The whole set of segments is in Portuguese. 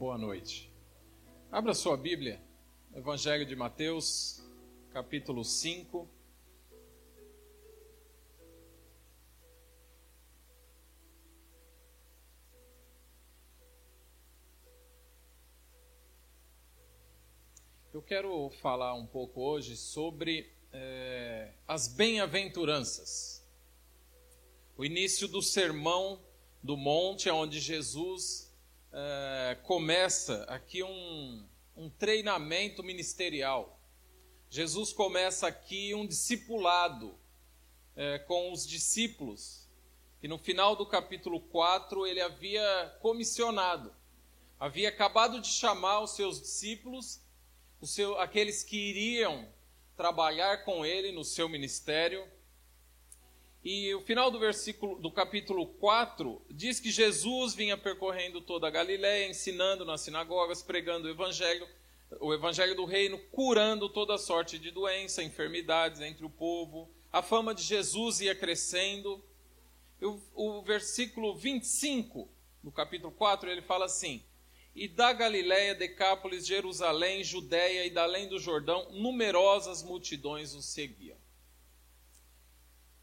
Boa noite. Abra sua Bíblia, Evangelho de Mateus, capítulo 5. Eu quero falar um pouco hoje sobre é, as bem-aventuranças. O início do sermão do monte, onde Jesus é, começa aqui um, um treinamento ministerial. Jesus começa aqui um discipulado é, com os discípulos, que no final do capítulo 4 ele havia comissionado, havia acabado de chamar os seus discípulos, os seu, aqueles que iriam trabalhar com ele no seu ministério e o final do versículo do capítulo 4 diz que Jesus vinha percorrendo toda a Galiléia, ensinando nas sinagogas, pregando o evangelho, o evangelho do reino, curando toda sorte de doença, enfermidades entre o povo. A fama de Jesus ia crescendo. O, o versículo 25 do capítulo 4, ele fala assim: E da Galiléia, Decápolis, Jerusalém, Judéia e da além do Jordão, numerosas multidões o seguiam.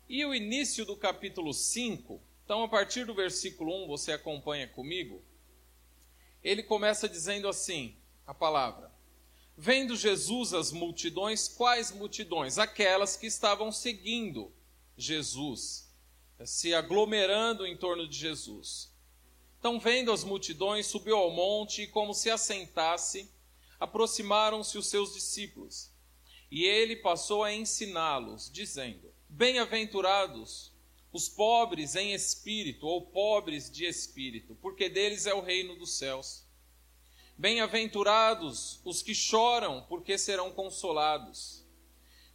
E o início do capítulo 5, então a partir do versículo 1, você acompanha comigo, ele começa dizendo assim: a palavra. Vendo Jesus as multidões, quais multidões? Aquelas que estavam seguindo Jesus, se aglomerando em torno de Jesus. Então, vendo as multidões, subiu ao monte e, como se assentasse, aproximaram-se os seus discípulos. E ele passou a ensiná-los, dizendo: Bem-aventurados os pobres em espírito, ou pobres de espírito, porque deles é o reino dos céus. Bem-aventurados os que choram, porque serão consolados.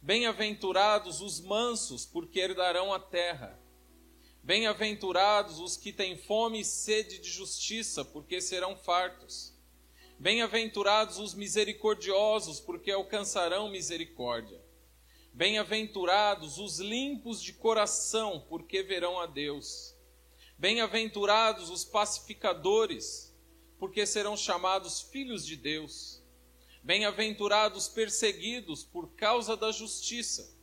Bem-aventurados os mansos, porque herdarão a terra. Bem-aventurados os que têm fome e sede de justiça, porque serão fartos. Bem-aventurados os misericordiosos, porque alcançarão misericórdia. Bem-aventurados os limpos de coração, porque verão a Deus. Bem-aventurados os pacificadores, porque serão chamados filhos de Deus. Bem-aventurados perseguidos por causa da justiça,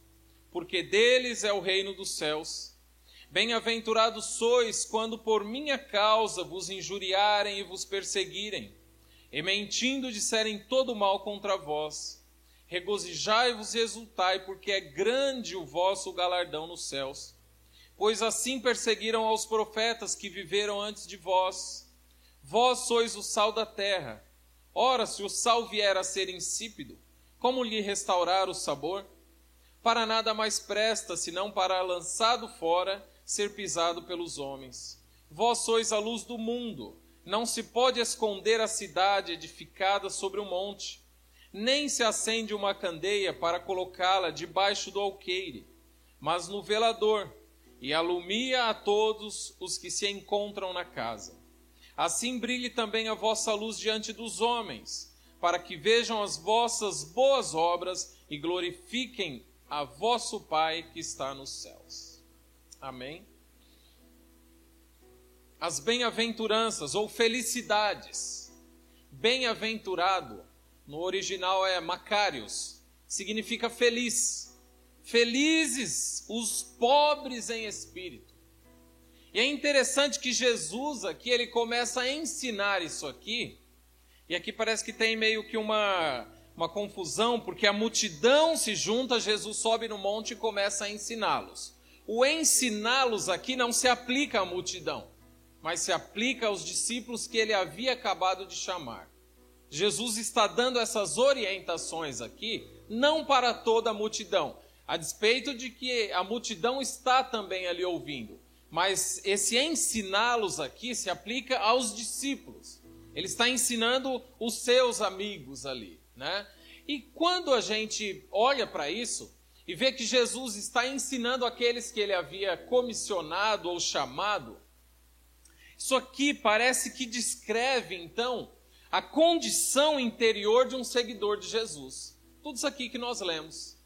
porque deles é o reino dos céus. Bem-aventurados sois quando por minha causa vos injuriarem e vos perseguirem, e mentindo disserem todo mal contra vós regozijai-vos e exultai, porque é grande o vosso galardão nos céus. Pois assim perseguiram aos profetas que viveram antes de vós. Vós sois o sal da terra. Ora, se o sal vier a ser insípido, como lhe restaurar o sabor? Para nada mais presta, senão para, lançado fora, ser pisado pelos homens. Vós sois a luz do mundo. Não se pode esconder a cidade edificada sobre um monte nem se acende uma candeia para colocá-la debaixo do alqueire, mas no velador, e alumia a todos os que se encontram na casa. Assim brilhe também a vossa luz diante dos homens, para que vejam as vossas boas obras e glorifiquem a vosso Pai que está nos céus. Amém? As bem-aventuranças ou felicidades. Bem-aventurado no original é Macários, significa feliz. Felizes os pobres em espírito. E é interessante que Jesus aqui ele começa a ensinar isso aqui. E aqui parece que tem meio que uma uma confusão, porque a multidão se junta, Jesus sobe no monte e começa a ensiná-los. O ensiná-los aqui não se aplica à multidão, mas se aplica aos discípulos que ele havia acabado de chamar. Jesus está dando essas orientações aqui, não para toda a multidão, a despeito de que a multidão está também ali ouvindo. Mas esse ensiná-los aqui se aplica aos discípulos. Ele está ensinando os seus amigos ali, né? E quando a gente olha para isso e vê que Jesus está ensinando aqueles que ele havia comissionado ou chamado, isso aqui parece que descreve então a condição interior de um seguidor de Jesus. Tudo isso aqui que nós lemos.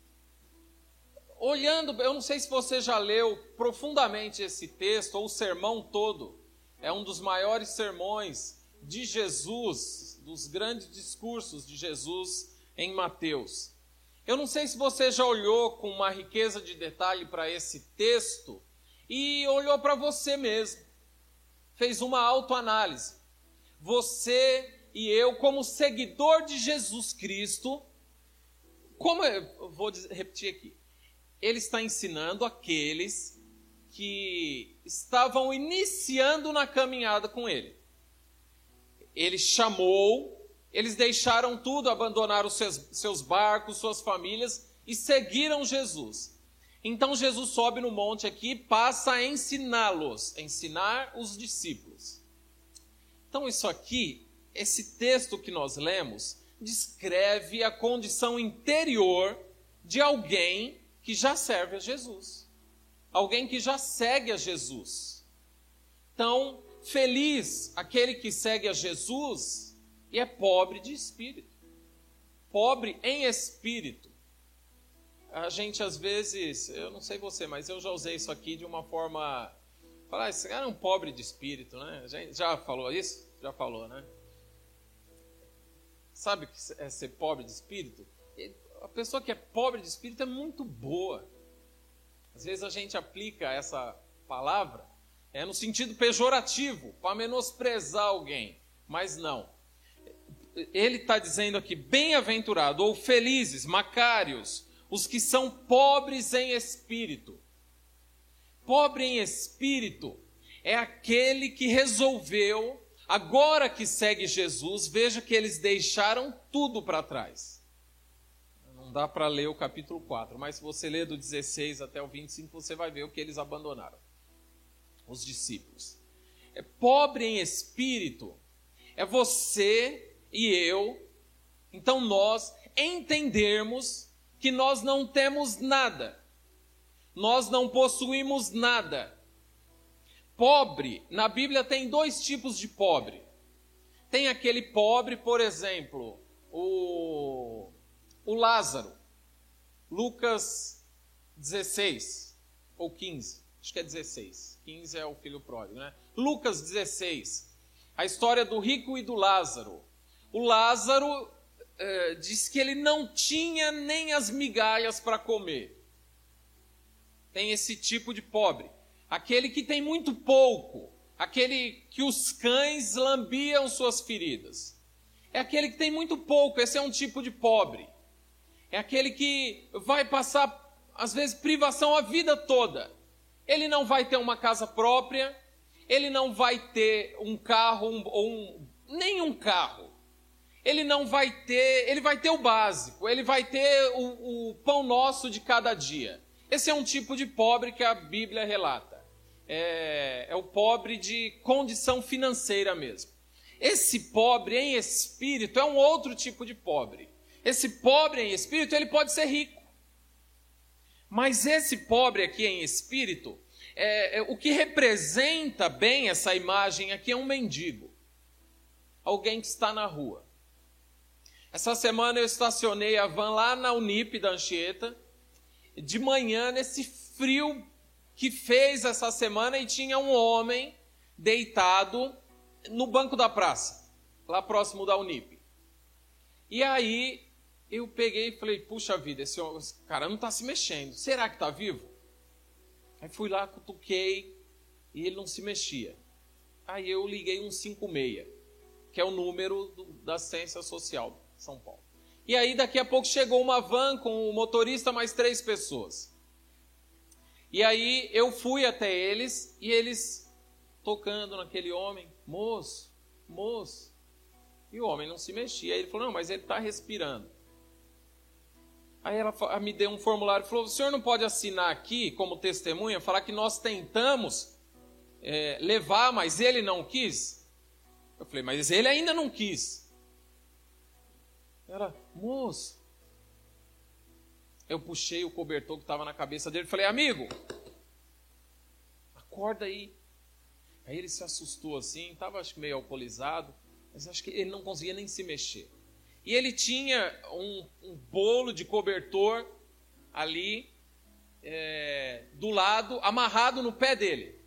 Olhando, eu não sei se você já leu profundamente esse texto ou o sermão todo. É um dos maiores sermões de Jesus, dos grandes discursos de Jesus em Mateus. Eu não sei se você já olhou com uma riqueza de detalhe para esse texto e olhou para você mesmo, fez uma autoanálise. Você e eu, como seguidor de Jesus Cristo, como eu vou repetir aqui, ele está ensinando aqueles que estavam iniciando na caminhada com ele. Ele chamou eles deixaram tudo, abandonaram seus, seus barcos, suas famílias e seguiram Jesus. Então Jesus sobe no monte aqui e passa a ensiná-los, ensinar os discípulos. Então, isso aqui, esse texto que nós lemos, descreve a condição interior de alguém que já serve a Jesus, alguém que já segue a Jesus. Então, feliz aquele que segue a Jesus e é pobre de espírito. Pobre em espírito. A gente às vezes, eu não sei você, mas eu já usei isso aqui de uma forma. Falar, esse cara é um pobre de espírito, né? Já falou isso? Já falou, né? Sabe o que é ser pobre de espírito? A pessoa que é pobre de espírito é muito boa. Às vezes a gente aplica essa palavra é no sentido pejorativo, para menosprezar alguém. Mas não ele está dizendo aqui: bem-aventurado ou felizes, macários, os que são pobres em espírito. Pobre em espírito é aquele que resolveu, agora que segue Jesus, veja que eles deixaram tudo para trás. Não dá para ler o capítulo 4, mas se você ler do 16 até o 25, você vai ver o que eles abandonaram. Os discípulos. É pobre em espírito é você e eu, então nós entendermos que nós não temos nada, nós não possuímos nada. Pobre, na Bíblia tem dois tipos de pobre. Tem aquele pobre, por exemplo, o, o Lázaro, Lucas 16 ou 15, acho que é 16. 15 é o filho pródigo, né? Lucas 16, a história do rico e do Lázaro o Lázaro é, diz que ele não tinha nem as migalhas para comer. Tem esse tipo de pobre. Aquele que tem muito pouco. Aquele que os cães lambiam suas feridas. É aquele que tem muito pouco. Esse é um tipo de pobre. É aquele que vai passar, às vezes, privação a vida toda. Ele não vai ter uma casa própria. Ele não vai ter um carro um, ou um, nem um carro ele não vai ter, ele vai ter o básico, ele vai ter o, o, pão nosso de cada dia. Esse é um tipo de pobre que a Bíblia relata. É, é o pobre de condição financeira mesmo. Esse pobre em espírito é um outro tipo de pobre. Esse pobre em espírito, ele pode ser rico. Mas esse pobre aqui em espírito, é, é, o que representa bem essa imagem aqui é um mendigo. Alguém que está na rua. Essa semana eu estacionei a van lá na Unip da Anchieta. De manhã, nesse frio que fez essa semana, e tinha um homem deitado no banco da praça, lá próximo da Unip. E aí eu peguei e falei: puxa vida, esse, esse cara não está se mexendo. Será que está vivo? Aí fui lá, cutuquei e ele não se mexia. Aí eu liguei um 56, que é o número do, da ciência social são Paulo. E aí, daqui a pouco, chegou uma van com o motorista mais três pessoas. E aí, eu fui até eles e eles tocando naquele homem: moço, moço. E o homem não se mexia. Aí ele falou: não, mas ele está respirando. Aí ela me deu um formulário e falou: o senhor não pode assinar aqui como testemunha, falar que nós tentamos é, levar, mas ele não quis? Eu falei: mas ele ainda não quis. Ela, moço. Eu puxei o cobertor que estava na cabeça dele e falei, amigo, acorda aí. Aí ele se assustou assim, estava acho que meio alcoolizado, mas acho que ele não conseguia nem se mexer. E ele tinha um, um bolo de cobertor ali é, do lado, amarrado no pé dele.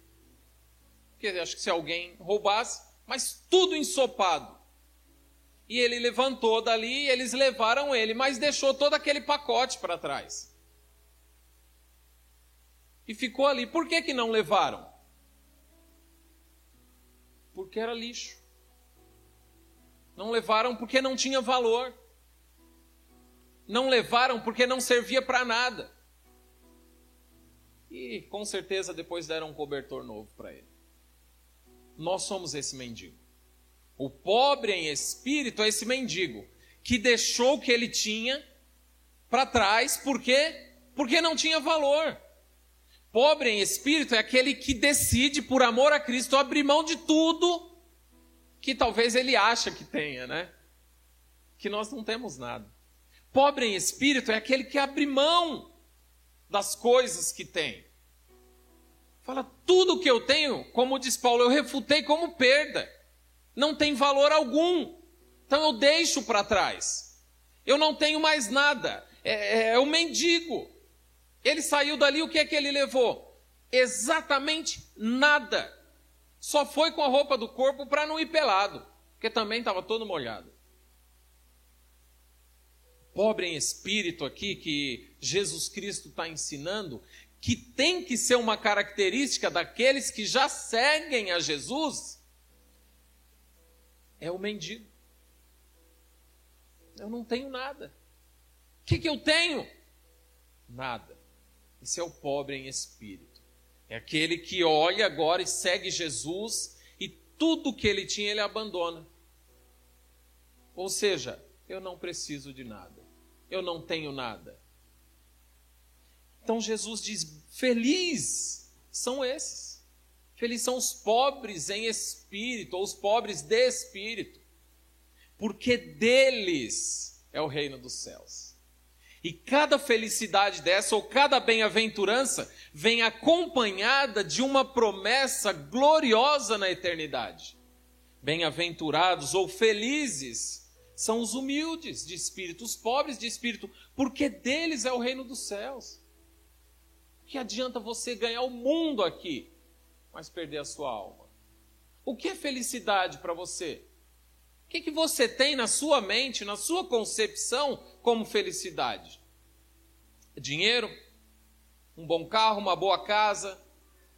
Porque acho que se alguém roubasse, mas tudo ensopado. E ele levantou dali, e eles levaram ele, mas deixou todo aquele pacote para trás. E ficou ali. Por que, que não levaram? Porque era lixo. Não levaram porque não tinha valor. Não levaram porque não servia para nada. E com certeza depois deram um cobertor novo para ele. Nós somos esse mendigo. O pobre em espírito é esse mendigo que deixou o que ele tinha para trás, por quê? Porque não tinha valor. Pobre em espírito é aquele que decide, por amor a Cristo, abrir mão de tudo que talvez ele acha que tenha, né? Que nós não temos nada. Pobre em espírito é aquele que abre mão das coisas que tem. Fala, tudo que eu tenho, como diz Paulo, eu refutei como perda. Não tem valor algum. Então eu deixo para trás. Eu não tenho mais nada. É, é, é o mendigo. Ele saiu dali, o que é que ele levou? Exatamente nada. Só foi com a roupa do corpo para não ir pelado, porque também estava todo molhado. Pobre em espírito aqui que Jesus Cristo está ensinando, que tem que ser uma característica daqueles que já seguem a Jesus, é o mendigo. Eu não tenho nada. O que, que eu tenho? Nada. Esse é o pobre em espírito. É aquele que olha agora e segue Jesus e tudo que ele tinha ele abandona. Ou seja, eu não preciso de nada. Eu não tenho nada. Então Jesus diz: Feliz são esses. Felizes são os pobres em espírito, ou os pobres de espírito, porque deles é o reino dos céus. E cada felicidade dessa, ou cada bem-aventurança, vem acompanhada de uma promessa gloriosa na eternidade. Bem-aventurados ou felizes são os humildes de espírito, os pobres de espírito, porque deles é o reino dos céus. Que adianta você ganhar o mundo aqui, mas perder a sua alma? O que é felicidade para você? O que, que você tem na sua mente, na sua concepção como felicidade? Dinheiro? Um bom carro, uma boa casa?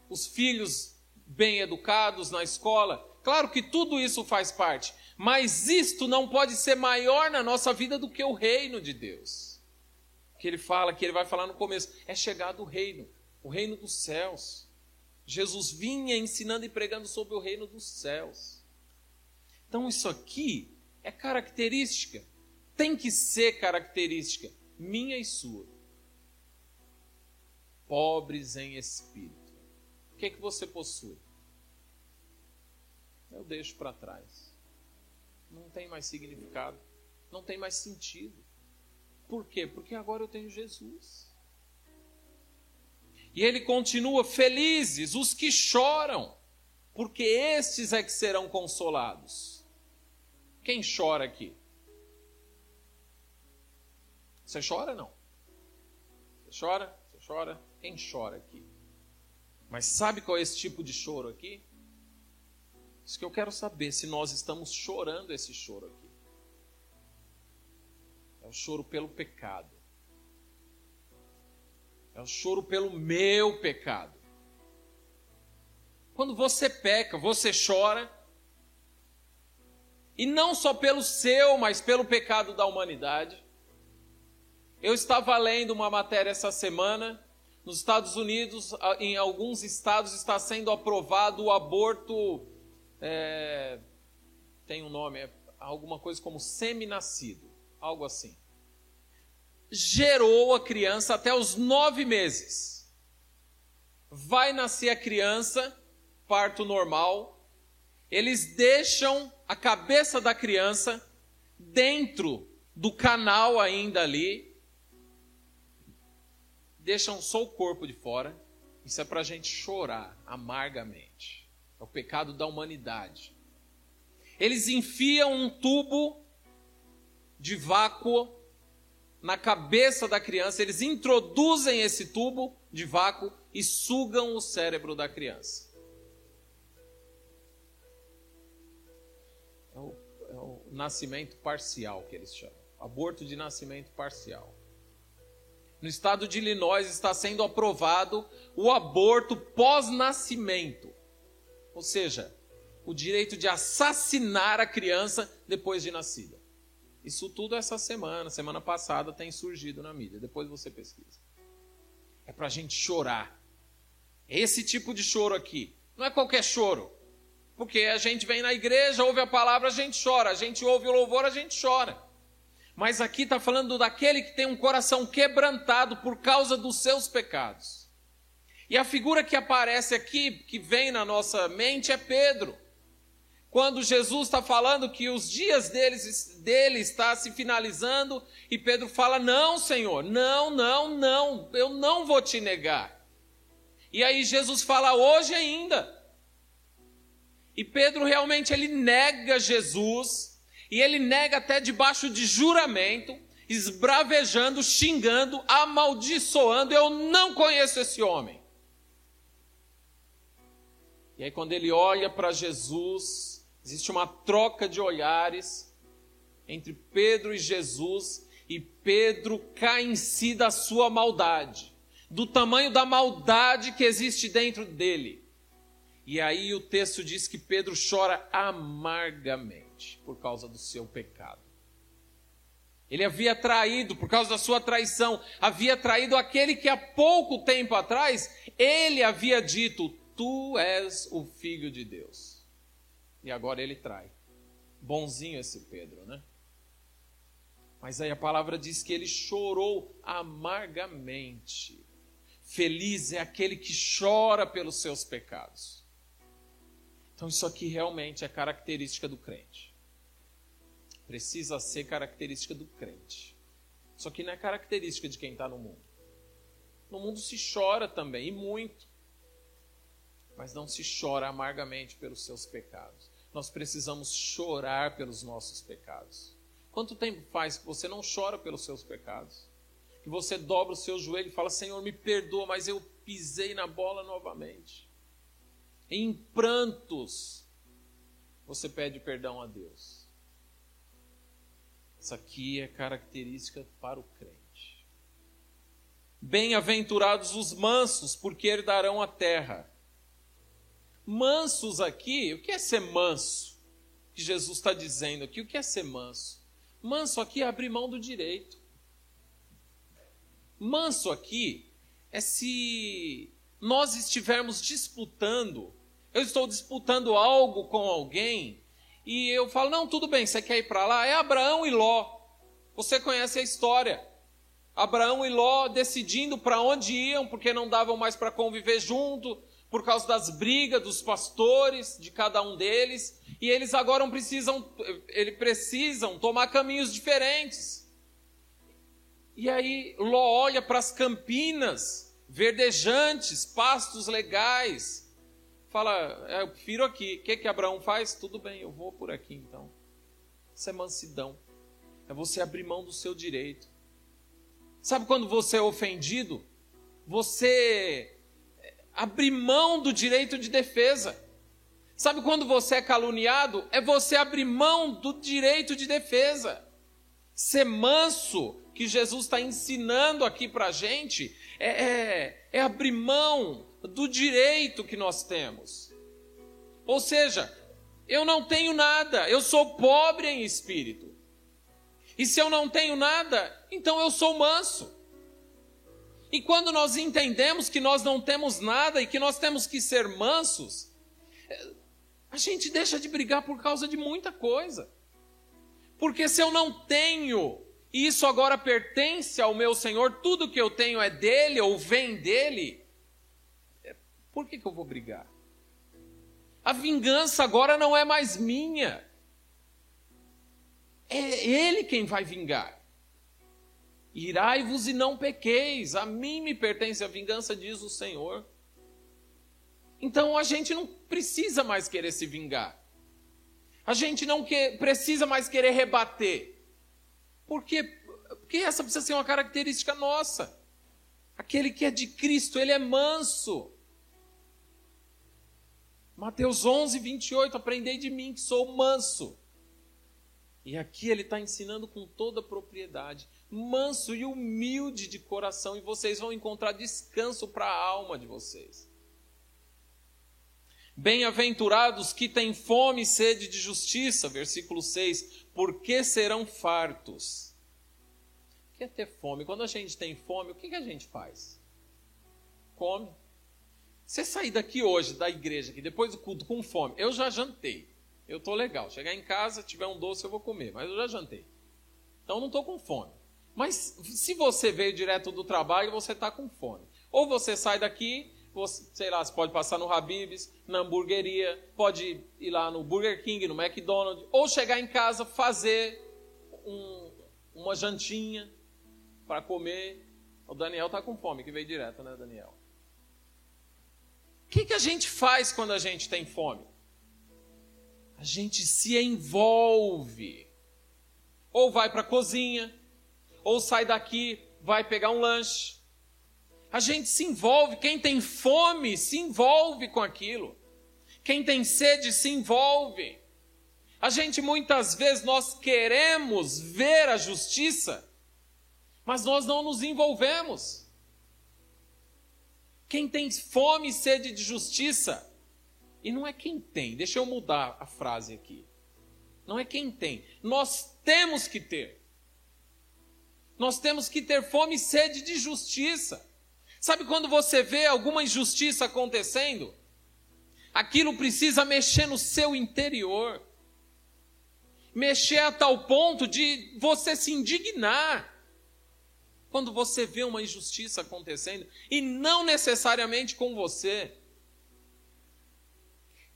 Os filhos bem educados na escola? Claro que tudo isso faz parte, mas isto não pode ser maior na nossa vida do que o reino de Deus. Que ele fala, que ele vai falar no começo, é chegado o reino, o reino dos céus. Jesus vinha ensinando e pregando sobre o reino dos céus. Então, isso aqui é característica, tem que ser característica minha e sua. Pobres em espírito. O que é que você possui? Eu deixo para trás. Não tem mais significado, não tem mais sentido. Por quê? Porque agora eu tenho Jesus. E ele continua: felizes os que choram, porque estes é que serão consolados. Quem chora aqui? Você chora não? Você chora? Você chora? Quem chora aqui? Mas sabe qual é esse tipo de choro aqui? Isso que eu quero saber, se nós estamos chorando esse choro aqui. É o choro pelo pecado. É o choro pelo meu pecado. Quando você peca, você chora, e não só pelo seu, mas pelo pecado da humanidade. Eu estava lendo uma matéria essa semana. Nos Estados Unidos, em alguns estados, está sendo aprovado o aborto. É, tem um nome, é alguma coisa como semi-nascido, algo assim. Gerou a criança até os nove meses. Vai nascer a criança, parto normal. Eles deixam a cabeça da criança dentro do canal ainda ali, deixam só o corpo de fora. Isso é para a gente chorar amargamente. É o pecado da humanidade. Eles enfiam um tubo de vácuo na cabeça da criança, eles introduzem esse tubo de vácuo e sugam o cérebro da criança. nascimento parcial, que eles chamam. Aborto de nascimento parcial. No estado de Illinois está sendo aprovado o aborto pós-nascimento. Ou seja, o direito de assassinar a criança depois de nascida. Isso tudo essa semana, semana passada, tem surgido na mídia. Depois você pesquisa. É para a gente chorar. É esse tipo de choro aqui. Não é qualquer choro. Porque a gente vem na igreja, ouve a palavra, a gente chora. A gente ouve o louvor, a gente chora. Mas aqui está falando daquele que tem um coração quebrantado por causa dos seus pecados. E a figura que aparece aqui, que vem na nossa mente, é Pedro. Quando Jesus está falando que os dias deles, dele está se finalizando, e Pedro fala: Não, Senhor, não, não, não, eu não vou te negar. E aí Jesus fala: Hoje ainda. E Pedro realmente ele nega Jesus e ele nega até debaixo de juramento, esbravejando, xingando, amaldiçoando: Eu não conheço esse homem. E aí, quando ele olha para Jesus, existe uma troca de olhares entre Pedro e Jesus, e Pedro cai em si da sua maldade, do tamanho da maldade que existe dentro dele. E aí o texto diz que Pedro chora amargamente por causa do seu pecado. Ele havia traído, por causa da sua traição, havia traído aquele que há pouco tempo atrás ele havia dito: Tu és o filho de Deus. E agora ele trai. Bonzinho esse Pedro, né? Mas aí a palavra diz que ele chorou amargamente. Feliz é aquele que chora pelos seus pecados. Então, isso aqui realmente é característica do crente precisa ser característica do crente. Só que não é característica de quem está no mundo. No mundo se chora também, e muito. Mas não se chora amargamente pelos seus pecados. Nós precisamos chorar pelos nossos pecados. Quanto tempo faz que você não chora pelos seus pecados? Que você dobra o seu joelho e fala: Senhor, me perdoa, mas eu pisei na bola novamente. Em prantos, você pede perdão a Deus. Isso aqui é característica para o crente. Bem-aventurados os mansos, porque herdarão a terra. Mansos aqui, o que é ser manso? Que Jesus está dizendo aqui, o que é ser manso? Manso aqui é abrir mão do direito. Manso aqui é se nós estivermos disputando, eu estou disputando algo com alguém e eu falo: não, tudo bem, você quer ir para lá? É Abraão e Ló. Você conhece a história. Abraão e Ló decidindo para onde iam, porque não davam mais para conviver junto, por causa das brigas dos pastores, de cada um deles, e eles agora precisam, eles precisam tomar caminhos diferentes. E aí Ló olha para as campinas verdejantes, pastos legais, fala, é, eu prefiro aqui. O que, que Abraão faz? Tudo bem, eu vou por aqui então. Isso é mansidão. É você abrir mão do seu direito. Sabe quando você é ofendido? Você abrir mão do direito de defesa. Sabe quando você é caluniado? É você abrir mão do direito de defesa. Ser manso, que Jesus está ensinando aqui para a gente, é, é, é abrir mão do direito que nós temos. Ou seja, eu não tenho nada, eu sou pobre em espírito. E se eu não tenho nada, então eu sou manso. E quando nós entendemos que nós não temos nada e que nós temos que ser mansos, a gente deixa de brigar por causa de muita coisa. Porque se eu não tenho, e isso agora pertence ao meu Senhor, tudo que eu tenho é dele ou vem dele, por que, que eu vou brigar? A vingança agora não é mais minha. É Ele quem vai vingar. Irai-vos e não pequeis, a mim me pertence a vingança, diz o Senhor. Então a gente não precisa mais querer se vingar. A gente não precisa mais querer rebater. Por quê? Porque essa precisa ser uma característica nossa. Aquele que é de Cristo, ele é manso. Mateus 11, 28, aprendei de mim que sou manso E aqui ele está ensinando com toda propriedade. Manso e humilde de coração, e vocês vão encontrar descanso para a alma de vocês. Bem-aventurados que têm fome e sede de justiça, versículo 6, porque serão fartos. O que é ter fome? Quando a gente tem fome, o que, que a gente faz? Come. Você sair daqui hoje, da igreja, aqui, depois do culto, com fome, eu já jantei. Eu estou legal. Chegar em casa, tiver um doce, eu vou comer, mas eu já jantei. Então não estou com fome. Mas se você veio direto do trabalho, você está com fome. Ou você sai daqui, você, sei lá, você pode passar no Habib's, na hamburgueria, pode ir lá no Burger King, no McDonald's, ou chegar em casa, fazer um, uma jantinha para comer. O Daniel está com fome, que veio direto, né, Daniel? O que, que a gente faz quando a gente tem fome? a gente se envolve. Ou vai para a cozinha, ou sai daqui, vai pegar um lanche. A gente se envolve. Quem tem fome se envolve com aquilo. Quem tem sede se envolve. A gente muitas vezes nós queremos ver a justiça, mas nós não nos envolvemos. Quem tem fome e sede de justiça e não é quem tem, deixa eu mudar a frase aqui. Não é quem tem, nós temos que ter. Nós temos que ter fome e sede de justiça. Sabe quando você vê alguma injustiça acontecendo? Aquilo precisa mexer no seu interior. Mexer a tal ponto de você se indignar. Quando você vê uma injustiça acontecendo, e não necessariamente com você.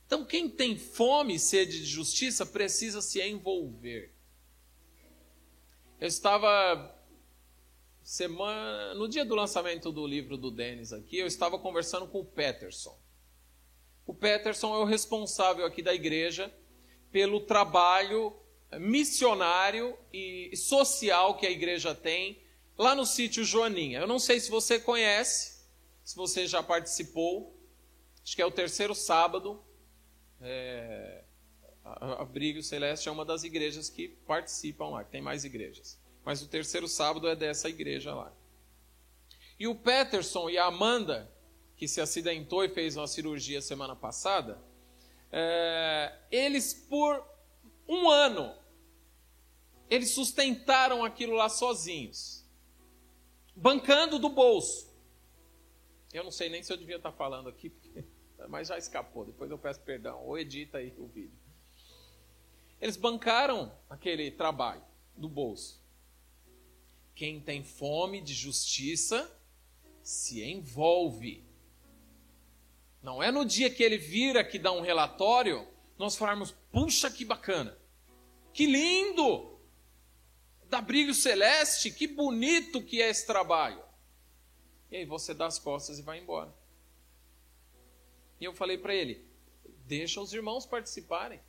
Então, quem tem fome e sede de justiça precisa se envolver. Eu estava semana, no dia do lançamento do livro do Denis aqui, eu estava conversando com o Peterson. O Peterson é o responsável aqui da igreja pelo trabalho missionário e social que a igreja tem lá no sítio Joaninha. Eu não sei se você conhece, se você já participou. Acho que é o terceiro sábado é, a Abrigo Celeste é uma das igrejas que participam lá, que tem mais igrejas. Mas o terceiro sábado é dessa igreja lá. E o Peterson e a Amanda, que se acidentou e fez uma cirurgia semana passada, é, eles por um ano, eles sustentaram aquilo lá sozinhos, bancando do bolso. Eu não sei nem se eu devia estar falando aqui, mas já escapou. Depois eu peço perdão. Ou edita aí o vídeo. Eles bancaram aquele trabalho do bolso. Quem tem fome de justiça se envolve. Não é no dia que ele vira que dá um relatório, nós falarmos, puxa que bacana, que lindo, da brilho celeste, que bonito que é esse trabalho. E aí você dá as costas e vai embora. E eu falei para ele: deixa os irmãos participarem,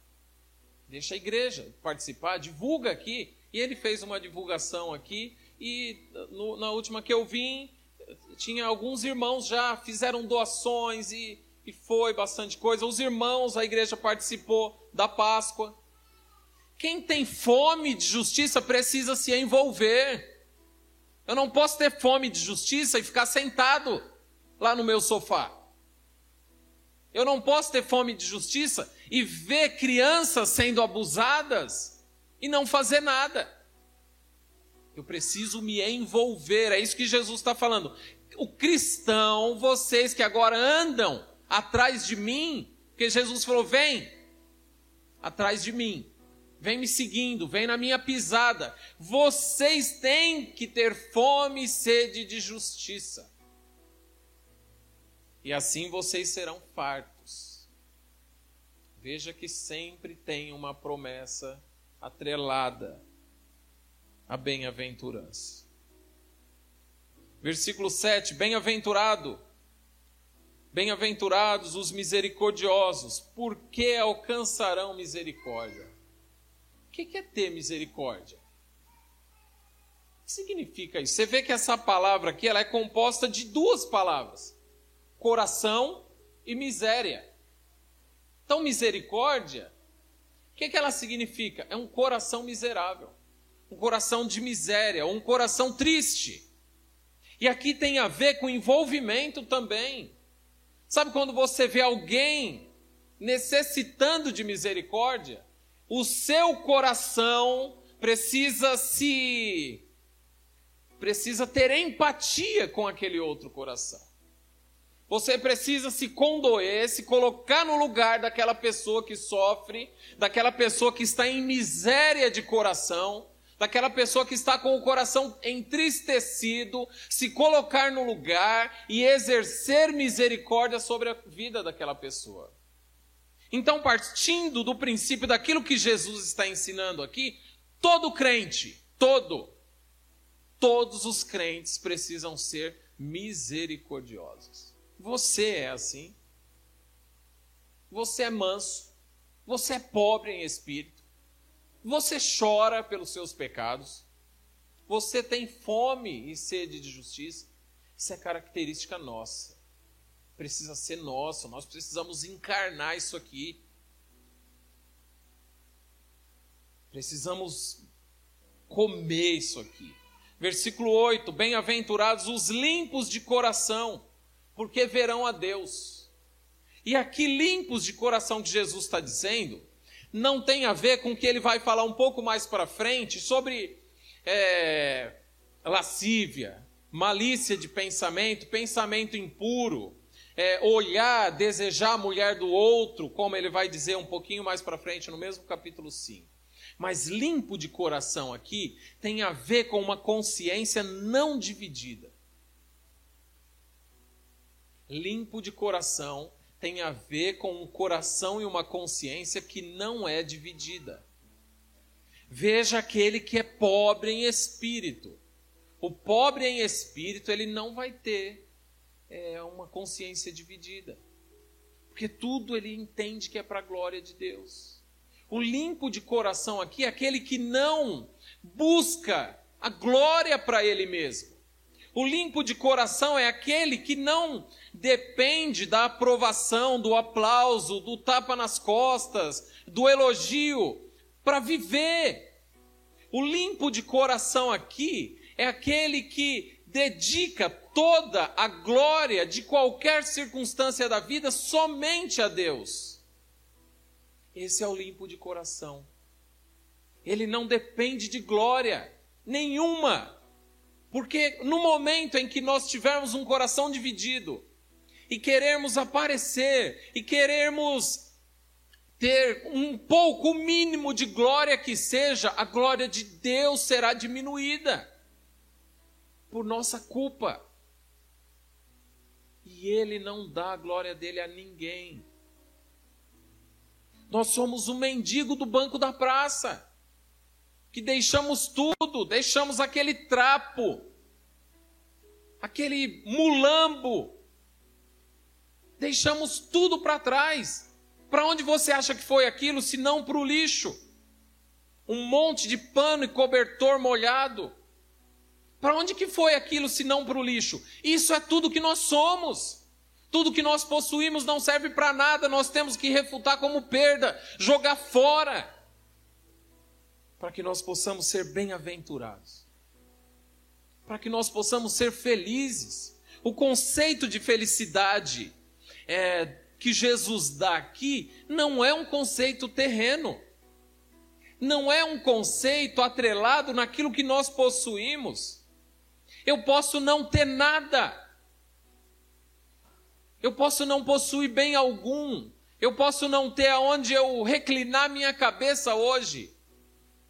deixa a igreja participar, divulga aqui. E ele fez uma divulgação aqui, e no, na última que eu vim, tinha alguns irmãos já fizeram doações e, e foi bastante coisa. Os irmãos, a igreja participou da Páscoa. Quem tem fome de justiça precisa se envolver. Eu não posso ter fome de justiça e ficar sentado lá no meu sofá. Eu não posso ter fome de justiça e ver crianças sendo abusadas e não fazer nada. Eu preciso me envolver, é isso que Jesus está falando. O cristão, vocês que agora andam atrás de mim, porque Jesus falou: vem atrás de mim, vem me seguindo, vem na minha pisada. Vocês têm que ter fome e sede de justiça e assim vocês serão fartos. Veja que sempre tem uma promessa atrelada à bem-aventurança. Versículo 7: Bem-aventurado, bem-aventurados os misericordiosos, porque alcançarão misericórdia. O que é ter misericórdia? O que significa isso? Você vê que essa palavra aqui ela é composta de duas palavras coração e miséria. Então, misericórdia O que, que ela significa? É um coração miserável, um coração de miséria, um coração triste. E aqui tem a ver com envolvimento também. Sabe quando você vê alguém necessitando de misericórdia? O seu coração precisa se precisa ter empatia com aquele outro coração. Você precisa se condoer, se colocar no lugar daquela pessoa que sofre, daquela pessoa que está em miséria de coração, daquela pessoa que está com o coração entristecido, se colocar no lugar e exercer misericórdia sobre a vida daquela pessoa. Então, partindo do princípio daquilo que Jesus está ensinando aqui, todo crente, todo, todos os crentes precisam ser misericordiosos. Você é assim. Você é manso. Você é pobre em espírito. Você chora pelos seus pecados. Você tem fome e sede de justiça. Isso é característica nossa. Precisa ser nosso. Nós precisamos encarnar isso aqui. Precisamos comer isso aqui. Versículo 8: Bem-aventurados os limpos de coração porque verão a Deus. E aqui, limpos de coração que Jesus está dizendo, não tem a ver com o que ele vai falar um pouco mais para frente sobre é, lascívia, malícia de pensamento, pensamento impuro, é, olhar, desejar a mulher do outro, como ele vai dizer um pouquinho mais para frente no mesmo capítulo 5. Mas limpo de coração aqui tem a ver com uma consciência não dividida limpo de coração tem a ver com um coração e uma consciência que não é dividida. Veja aquele que é pobre em espírito. O pobre em espírito, ele não vai ter é, uma consciência dividida. Porque tudo ele entende que é para a glória de Deus. O limpo de coração aqui é aquele que não busca a glória para ele mesmo. O limpo de coração é aquele que não depende da aprovação, do aplauso, do tapa nas costas, do elogio para viver. O limpo de coração aqui é aquele que dedica toda a glória de qualquer circunstância da vida somente a Deus. Esse é o limpo de coração. Ele não depende de glória nenhuma. Porque no momento em que nós tivermos um coração dividido, e querermos aparecer e querermos ter um pouco o mínimo de glória que seja, a glória de Deus será diminuída por nossa culpa. E ele não dá a glória dele a ninguém. Nós somos o mendigo do banco da praça, que deixamos tudo, deixamos aquele trapo, aquele mulambo, Deixamos tudo para trás. Para onde você acha que foi aquilo, se não para o lixo? Um monte de pano e cobertor molhado. Para onde que foi aquilo, se não para o lixo? Isso é tudo que nós somos. Tudo que nós possuímos não serve para nada, nós temos que refutar como perda, jogar fora, para que nós possamos ser bem-aventurados, para que nós possamos ser felizes. O conceito de felicidade é, que Jesus dá aqui não é um conceito terreno, não é um conceito atrelado naquilo que nós possuímos. Eu posso não ter nada, eu posso não possuir bem algum, eu posso não ter aonde eu reclinar minha cabeça hoje,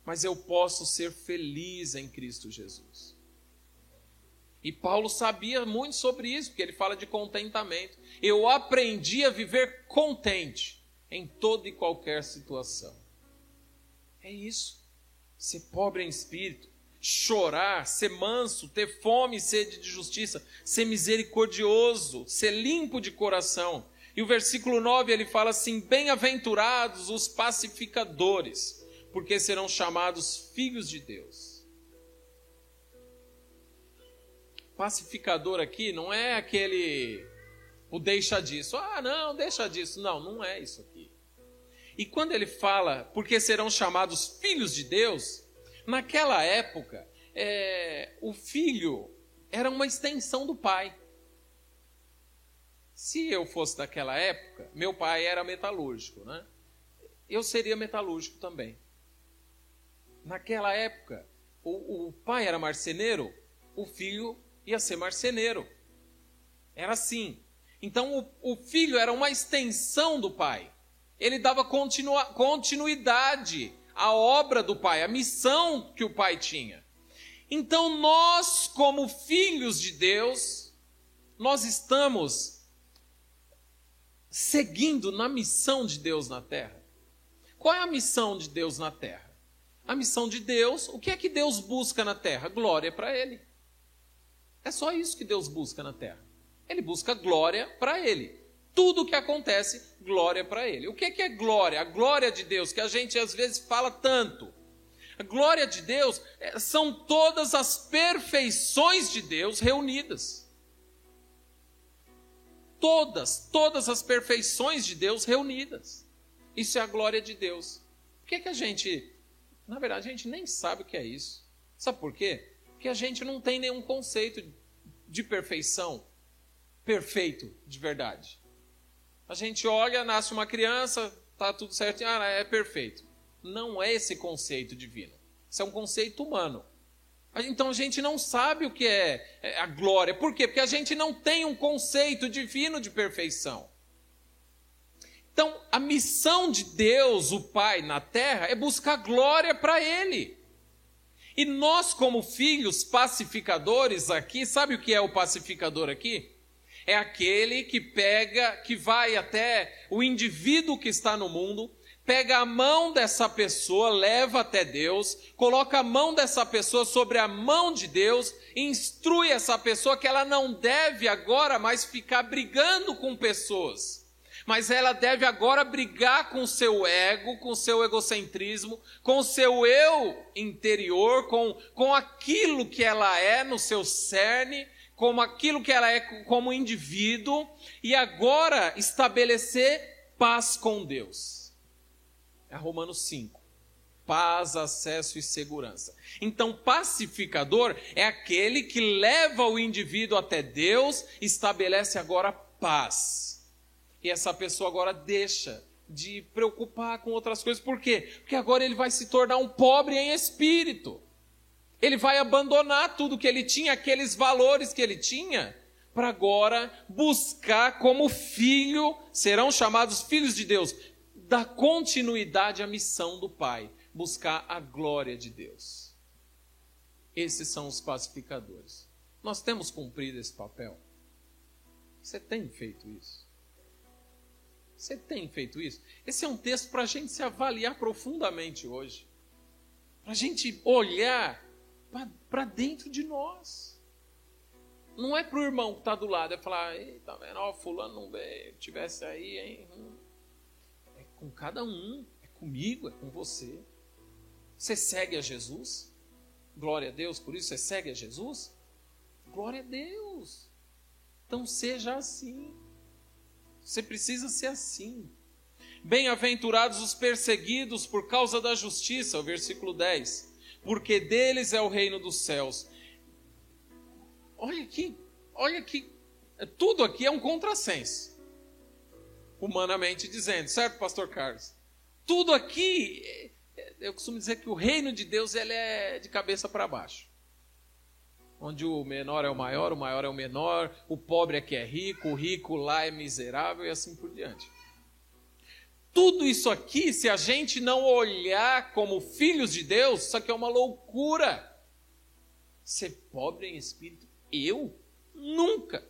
mas eu posso ser feliz em Cristo Jesus. E Paulo sabia muito sobre isso, porque ele fala de contentamento. Eu aprendi a viver contente em toda e qualquer situação. É isso. Ser pobre em espírito, chorar, ser manso, ter fome e sede de justiça, ser misericordioso, ser limpo de coração. E o versículo 9 ele fala assim: Bem-aventurados os pacificadores, porque serão chamados filhos de Deus. Pacificador aqui não é aquele o deixa disso. Ah, não, deixa disso. Não, não é isso aqui. E quando ele fala, porque serão chamados filhos de Deus, naquela época, é, o filho era uma extensão do pai. Se eu fosse daquela época, meu pai era metalúrgico, né? Eu seria metalúrgico também. Naquela época, o, o pai era marceneiro, o filho ia ser marceneiro. Era assim. Então o, o filho era uma extensão do pai. Ele dava continua, continuidade à obra do pai, à missão que o pai tinha. Então nós, como filhos de Deus, nós estamos seguindo na missão de Deus na terra. Qual é a missão de Deus na terra? A missão de Deus, o que é que Deus busca na terra? Glória para Ele. É só isso que Deus busca na terra. Ele busca glória para Ele. Tudo o que acontece, glória para Ele. O que é, que é glória? A glória de Deus, que a gente às vezes fala tanto. A glória de Deus é, são todas as perfeições de Deus reunidas. Todas, todas as perfeições de Deus reunidas. Isso é a glória de Deus. Por que, que a gente, na verdade, a gente nem sabe o que é isso? Sabe por quê? Porque a gente não tem nenhum conceito de perfeição perfeito de verdade. A gente olha, nasce uma criança, tá tudo certo, ah, é perfeito. Não é esse conceito divino. Isso é um conceito humano. Então a gente não sabe o que é, é a glória. Por quê? Porque a gente não tem um conceito divino de perfeição. Então, a missão de Deus, o Pai, na terra é buscar glória para Ele. E nós, como filhos pacificadores aqui, sabe o que é o pacificador aqui? É aquele que pega, que vai até o indivíduo que está no mundo, pega a mão dessa pessoa, leva até Deus, coloca a mão dessa pessoa sobre a mão de Deus, instrui essa pessoa que ela não deve agora mais ficar brigando com pessoas mas ela deve agora brigar com o seu ego, com o seu egocentrismo, com o seu eu interior, com, com aquilo que ela é no seu cerne, como aquilo que ela é como indivíduo, e agora estabelecer paz com Deus. É Romanos 5. Paz, acesso e segurança. Então, pacificador é aquele que leva o indivíduo até Deus, estabelece agora paz. E essa pessoa agora deixa de preocupar com outras coisas. Por quê? Porque agora ele vai se tornar um pobre em espírito. Ele vai abandonar tudo que ele tinha, aqueles valores que ele tinha, para agora buscar como filho, serão chamados filhos de Deus, dar continuidade à missão do Pai, buscar a glória de Deus. Esses são os pacificadores. Nós temos cumprido esse papel. Você tem feito isso? Você tem feito isso? Esse é um texto para a gente se avaliar profundamente hoje. Para a gente olhar para dentro de nós. Não é para o irmão que está do lado, é falar, tá vendo, ó, fulano não veio, tivesse aí, hein? Hum. É com cada um, é comigo, é com você. Você segue a Jesus? Glória a Deus, por isso você segue a Jesus? Glória a Deus. Então seja assim. Você precisa ser assim. Bem-aventurados os perseguidos por causa da justiça, o versículo 10, porque deles é o reino dos céus. Olha aqui, olha aqui, tudo aqui é um contrassenso, humanamente dizendo, certo, Pastor Carlos? Tudo aqui, eu costumo dizer que o reino de Deus ele é de cabeça para baixo onde o menor é o maior, o maior é o menor, o pobre é que é rico, o rico lá é miserável e assim por diante. Tudo isso aqui, se a gente não olhar como filhos de Deus, isso aqui é uma loucura. Ser pobre em espírito, eu? Nunca.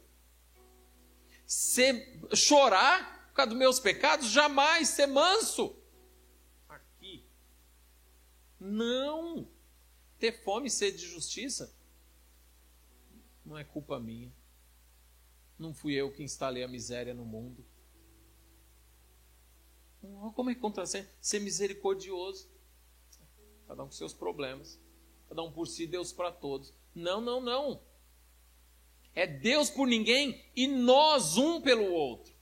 Ser, chorar por causa dos meus pecados? Jamais. Ser manso? Aqui. Não. Ter fome e sede de justiça? Não é culpa minha. Não fui eu que instalei a miséria no mundo. Como é que contra ser, ser misericordioso? Cada um com seus problemas. Cada um por si, Deus para todos. Não, não, não. É Deus por ninguém e nós um pelo outro.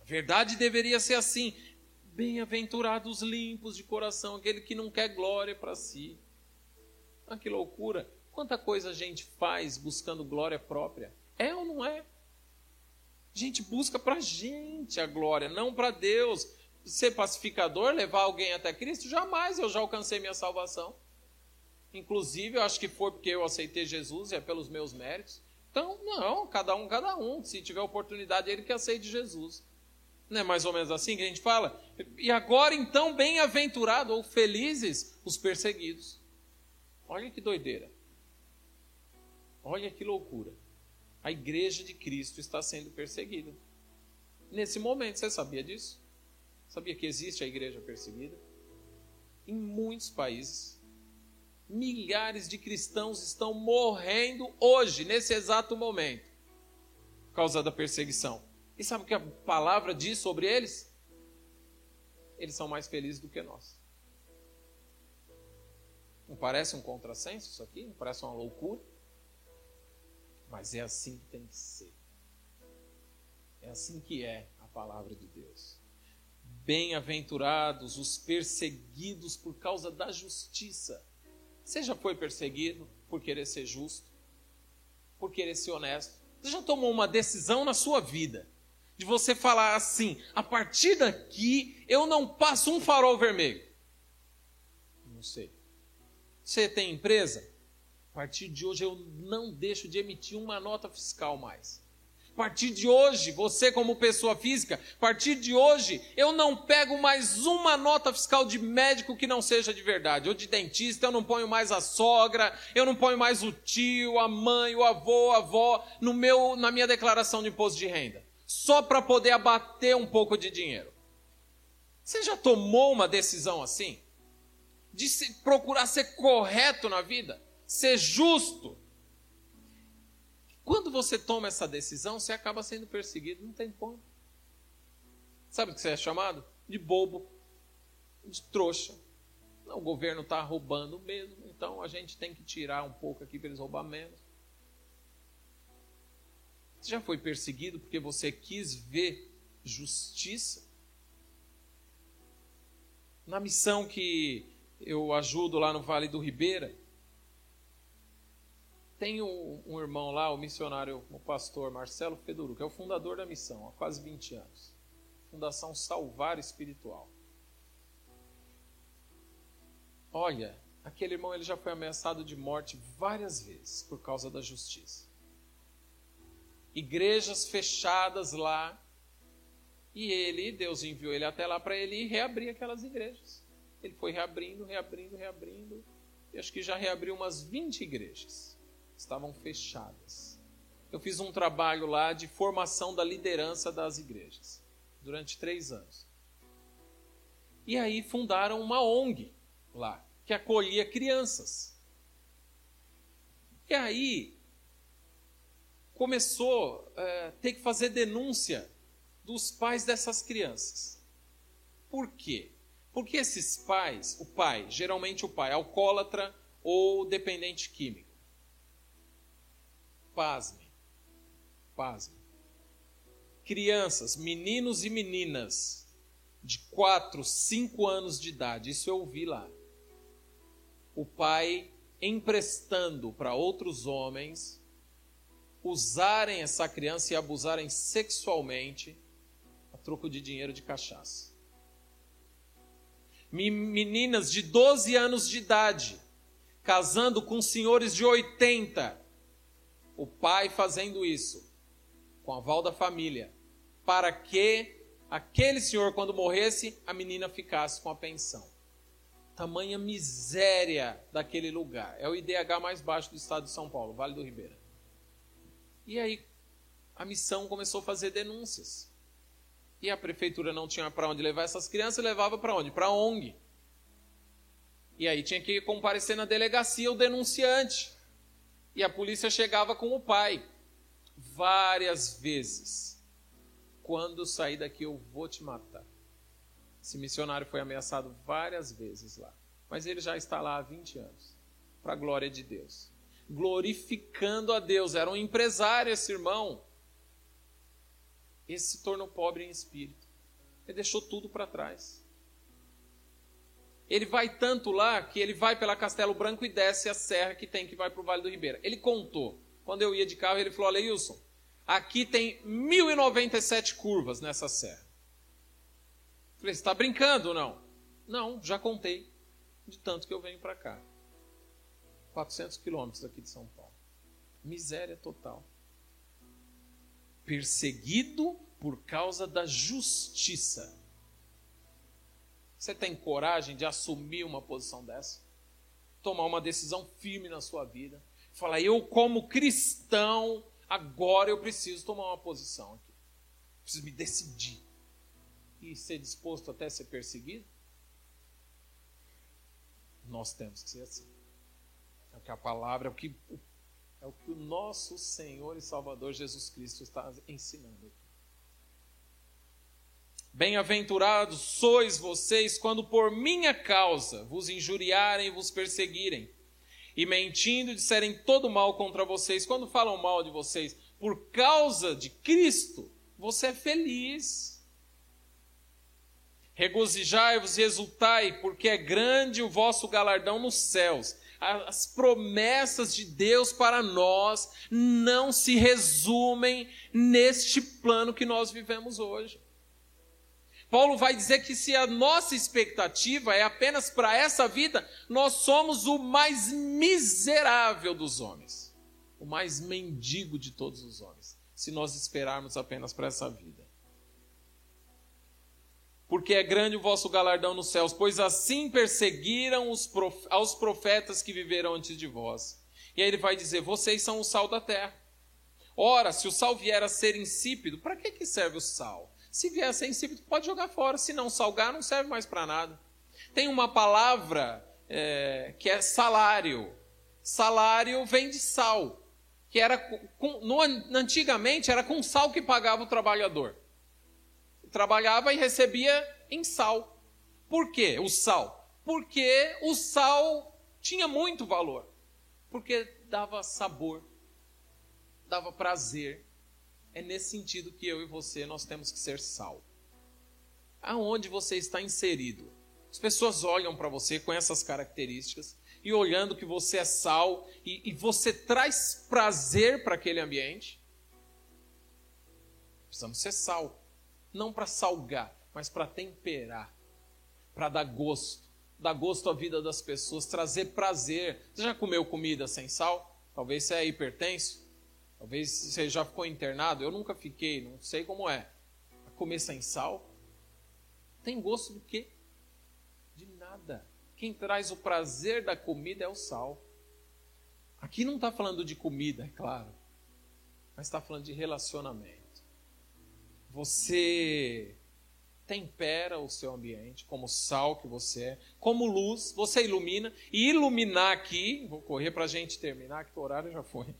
A verdade deveria ser assim. Bem-aventurados limpos de coração, aquele que não quer glória para si. Ah, que loucura! Quanta coisa a gente faz buscando glória própria. É ou não é? A gente busca para a gente a glória, não para Deus. Ser pacificador, levar alguém até Cristo, jamais eu já alcancei minha salvação. Inclusive, eu acho que foi porque eu aceitei Jesus e é pelos meus méritos. Então, não, cada um, cada um. Se tiver oportunidade, ele que aceite Jesus. Não é mais ou menos assim que a gente fala? E agora, então, bem-aventurado ou felizes os perseguidos. Olha que doideira. Olha que loucura. A igreja de Cristo está sendo perseguida. Nesse momento, você sabia disso? Sabia que existe a igreja perseguida? Em muitos países. Milhares de cristãos estão morrendo hoje, nesse exato momento, por causa da perseguição. E sabe o que a palavra diz sobre eles? Eles são mais felizes do que nós. Não parece um contrassenso isso aqui? Não parece uma loucura? Mas é assim que tem que ser. É assim que é a palavra de Deus. Bem-aventurados os perseguidos por causa da justiça. Você já foi perseguido por querer ser justo? Por querer ser honesto? Você já tomou uma decisão na sua vida de você falar assim: a partir daqui eu não passo um farol vermelho? Não sei. Você tem empresa? Partir de hoje eu não deixo de emitir uma nota fiscal mais. A partir de hoje, você como pessoa física, a partir de hoje, eu não pego mais uma nota fiscal de médico que não seja de verdade, ou de dentista, eu não ponho mais a sogra, eu não ponho mais o tio, a mãe, o avô, a avó no meu na minha declaração de imposto de renda, só para poder abater um pouco de dinheiro. Você já tomou uma decisão assim? De se, procurar ser correto na vida? Ser justo. Quando você toma essa decisão, você acaba sendo perseguido, não tem como. Sabe o que você é chamado? De bobo, de trouxa. Não, o governo está roubando mesmo, então a gente tem que tirar um pouco aqui para eles roubar menos. Você já foi perseguido porque você quis ver justiça? Na missão que eu ajudo lá no Vale do Ribeira, tem um, um, irmão lá, o missionário, o pastor Marcelo Feduru, que é o fundador da missão há quase 20 anos. Fundação Salvar Espiritual. Olha, aquele irmão ele já foi ameaçado de morte várias vezes por causa da justiça. Igrejas fechadas lá. E ele, Deus enviou ele até lá para ele reabrir aquelas igrejas. Ele foi reabrindo, reabrindo, reabrindo. E acho que já reabriu umas 20 igrejas estavam fechadas. Eu fiz um trabalho lá de formação da liderança das igrejas durante três anos. E aí fundaram uma ONG lá, que acolhia crianças. E aí começou a é, ter que fazer denúncia dos pais dessas crianças. Por quê? Porque esses pais, o pai, geralmente o pai alcoólatra ou dependente químico, pasme, pasme. Crianças, meninos e meninas de 4, 5 anos de idade, isso eu ouvi lá. O pai emprestando para outros homens usarem essa criança e abusarem sexualmente a troco de dinheiro de cachaça. Meninas de 12 anos de idade casando com senhores de 80 o pai fazendo isso com a aval da família, para que aquele senhor, quando morresse, a menina ficasse com a pensão. Tamanha miséria daquele lugar. É o IDH mais baixo do estado de São Paulo, Vale do Ribeira. E aí a missão começou a fazer denúncias. E a prefeitura não tinha para onde levar essas crianças, levava para onde? Para ONG. E aí tinha que comparecer na delegacia o denunciante. E a polícia chegava com o pai várias vezes. Quando sair daqui eu vou te matar. Esse missionário foi ameaçado várias vezes lá. Mas ele já está lá há 20 anos. Para a glória de Deus. Glorificando a Deus. Era um empresário esse irmão. Esse se tornou pobre em espírito. Ele deixou tudo para trás. Ele vai tanto lá que ele vai pela Castelo Branco e desce a serra que tem que vai para o Vale do Ribeira. Ele contou. Quando eu ia de carro, ele falou: Aleilson, aqui tem 1097 curvas nessa serra. Eu falei: Você está brincando ou não? Não, já contei. De tanto que eu venho para cá. 400 quilômetros daqui de São Paulo. Miséria total. Perseguido por causa da justiça. Você tem coragem de assumir uma posição dessa? Tomar uma decisão firme na sua vida? Falar, eu, como cristão, agora eu preciso tomar uma posição aqui. Preciso me decidir. E ser disposto até a ser perseguido? Nós temos que ser assim. É o que a palavra, é o que, é o que o nosso Senhor e Salvador Jesus Cristo está ensinando aqui. Bem-aventurados sois vocês quando por minha causa vos injuriarem e vos perseguirem, e mentindo disserem todo mal contra vocês. Quando falam mal de vocês por causa de Cristo, você é feliz. Regozijai-vos e exultai, porque é grande o vosso galardão nos céus. As promessas de Deus para nós não se resumem neste plano que nós vivemos hoje. Paulo vai dizer que se a nossa expectativa é apenas para essa vida, nós somos o mais miserável dos homens, o mais mendigo de todos os homens, se nós esperarmos apenas para essa vida. Porque é grande o vosso galardão nos céus, pois assim perseguiram os prof... aos profetas que viveram antes de vós. E aí ele vai dizer: vocês são o sal da terra. Ora, se o sal vier a ser insípido, para que, que serve o sal? Se vier sem insípido, pode jogar fora. Se não salgar, não serve mais para nada. Tem uma palavra é, que é salário. Salário vem de sal. Que era com, no, antigamente era com sal que pagava o trabalhador. Trabalhava e recebia em sal. Por quê? O sal. Porque o sal tinha muito valor. Porque dava sabor, dava prazer, é nesse sentido que eu e você nós temos que ser sal. Aonde você está inserido? As pessoas olham para você com essas características e olhando que você é sal e, e você traz prazer para aquele ambiente. Precisamos ser sal, não para salgar, mas para temperar, para dar gosto, dar gosto à vida das pessoas, trazer prazer. Você já comeu comida sem sal? Talvez você é hipertenso. Talvez você já ficou internado, eu nunca fiquei, não sei como é. Comer sem sal tem gosto do quê? De nada. Quem traz o prazer da comida é o sal. Aqui não está falando de comida, é claro, mas está falando de relacionamento. Você tempera o seu ambiente como sal que você é, como luz, você ilumina. E iluminar aqui, vou correr para a gente terminar, que o horário já foi.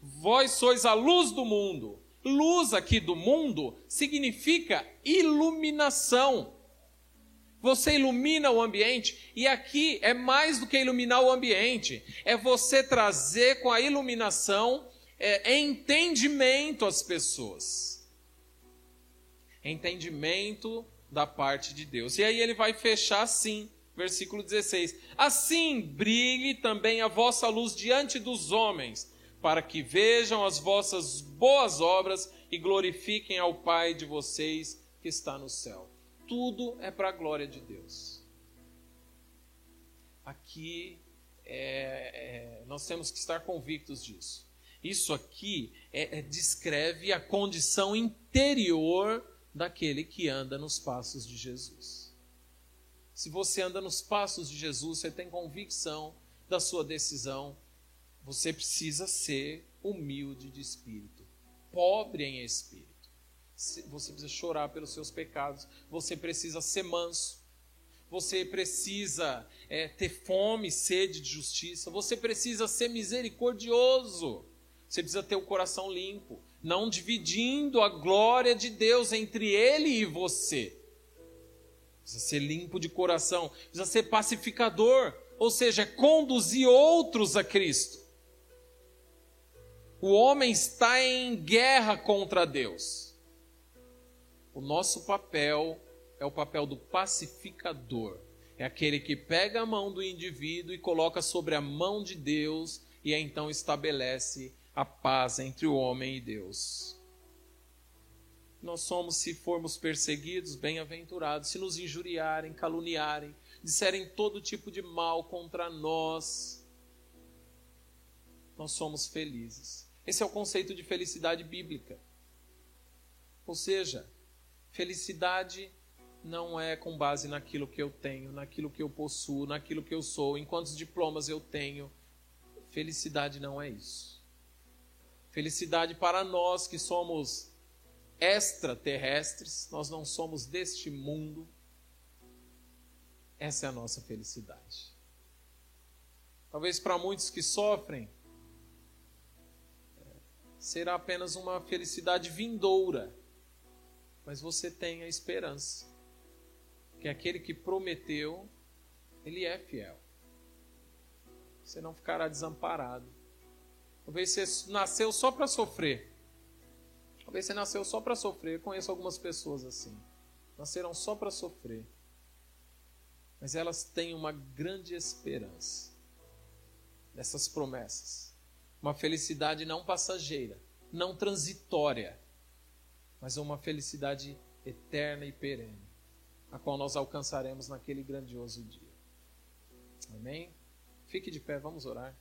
Vós sois a luz do mundo. Luz aqui do mundo significa iluminação. Você ilumina o ambiente, e aqui é mais do que iluminar o ambiente, é você trazer com a iluminação é, entendimento às pessoas. Entendimento da parte de Deus. E aí ele vai fechar assim, versículo 16: Assim brilhe também a vossa luz diante dos homens para que vejam as vossas boas obras e glorifiquem ao Pai de vocês que está no céu. Tudo é para a glória de Deus. Aqui é, é, nós temos que estar convictos disso. Isso aqui é, é, descreve a condição interior daquele que anda nos passos de Jesus. Se você anda nos passos de Jesus, você tem convicção da sua decisão você precisa ser humilde de espírito, pobre em espírito. Você precisa chorar pelos seus pecados. Você precisa ser manso. Você precisa é, ter fome, sede de justiça. Você precisa ser misericordioso. Você precisa ter o coração limpo, não dividindo a glória de Deus entre Ele e você. Precisa ser limpo de coração. Precisa ser pacificador, ou seja, conduzir outros a Cristo. O homem está em guerra contra Deus. O nosso papel é o papel do pacificador. É aquele que pega a mão do indivíduo e coloca sobre a mão de Deus e então estabelece a paz entre o homem e Deus. Nós somos, se formos perseguidos, bem-aventurados, se nos injuriarem, caluniarem, disserem todo tipo de mal contra nós, nós somos felizes. Esse é o conceito de felicidade bíblica. Ou seja, felicidade não é com base naquilo que eu tenho, naquilo que eu possuo, naquilo que eu sou, em quantos diplomas eu tenho. Felicidade não é isso. Felicidade para nós que somos extraterrestres, nós não somos deste mundo. Essa é a nossa felicidade. Talvez para muitos que sofrem, será apenas uma felicidade vindoura, mas você tem a esperança que aquele que prometeu, ele é fiel. Você não ficará desamparado. Talvez você nasceu só para sofrer. Talvez você nasceu só para sofrer. Eu conheço algumas pessoas assim. Nasceram só para sofrer. Mas elas têm uma grande esperança nessas promessas. Uma felicidade não passageira, não transitória, mas uma felicidade eterna e perene, a qual nós alcançaremos naquele grandioso dia. Amém? Fique de pé, vamos orar.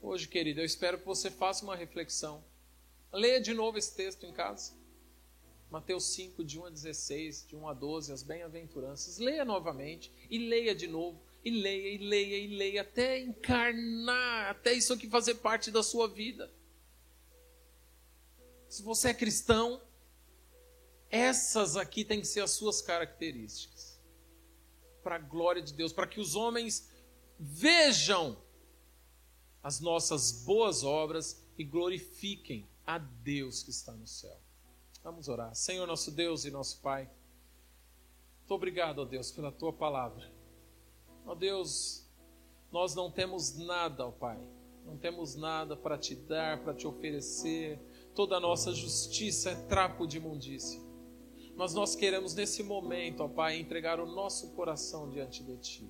Hoje, querido, eu espero que você faça uma reflexão. Leia de novo esse texto em casa. Mateus 5, de 1 a 16, de 1 a 12, as bem-aventuranças. Leia novamente e leia de novo, e leia, e leia, e leia, até encarnar, até isso aqui fazer parte da sua vida. Se você é cristão, essas aqui têm que ser as suas características. Para a glória de Deus, para que os homens vejam as nossas boas obras e glorifiquem a Deus que está no céu. Vamos orar. Senhor, nosso Deus e nosso Pai, muito obrigado, ó Deus, pela tua palavra. Ó Deus, nós não temos nada, ó Pai, não temos nada para te dar, para te oferecer. Toda a nossa justiça é trapo de imundícia. Mas nós queremos nesse momento, ó Pai, entregar o nosso coração diante de Ti.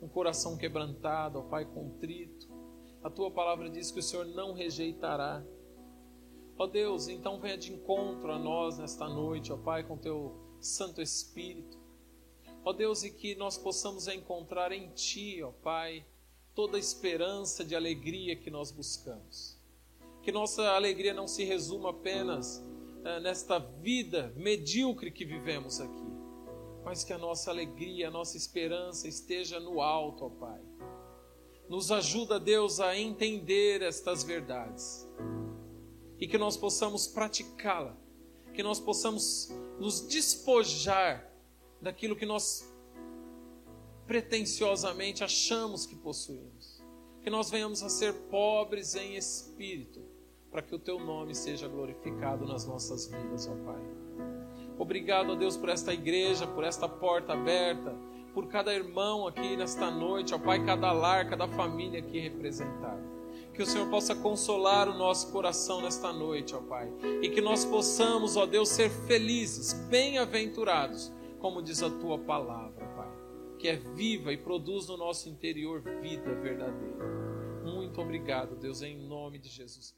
Um coração quebrantado, ó Pai, contrito a tua palavra diz que o Senhor não rejeitará. Ó Deus, então venha de encontro a nós nesta noite, ó Pai, com teu Santo Espírito. Ó Deus, e que nós possamos encontrar em Ti, ó Pai, toda a esperança de alegria que nós buscamos. Que nossa alegria não se resuma apenas eh, nesta vida medíocre que vivemos aqui, mas que a nossa alegria, a nossa esperança esteja no alto, ó Pai nos ajuda, Deus, a entender estas verdades e que nós possamos praticá-la, que nós possamos nos despojar daquilo que nós pretensiosamente achamos que possuímos, que nós venhamos a ser pobres em espírito, para que o teu nome seja glorificado nas nossas vidas, ó Pai. Obrigado, ó Deus, por esta igreja, por esta porta aberta por cada irmão aqui nesta noite, ó Pai, cada lar, cada família aqui representada. Que o Senhor possa consolar o nosso coração nesta noite, ó Pai, e que nós possamos, ó Deus, ser felizes, bem-aventurados, como diz a tua palavra, Pai, que é viva e produz no nosso interior vida verdadeira. Muito obrigado, Deus, em nome de Jesus.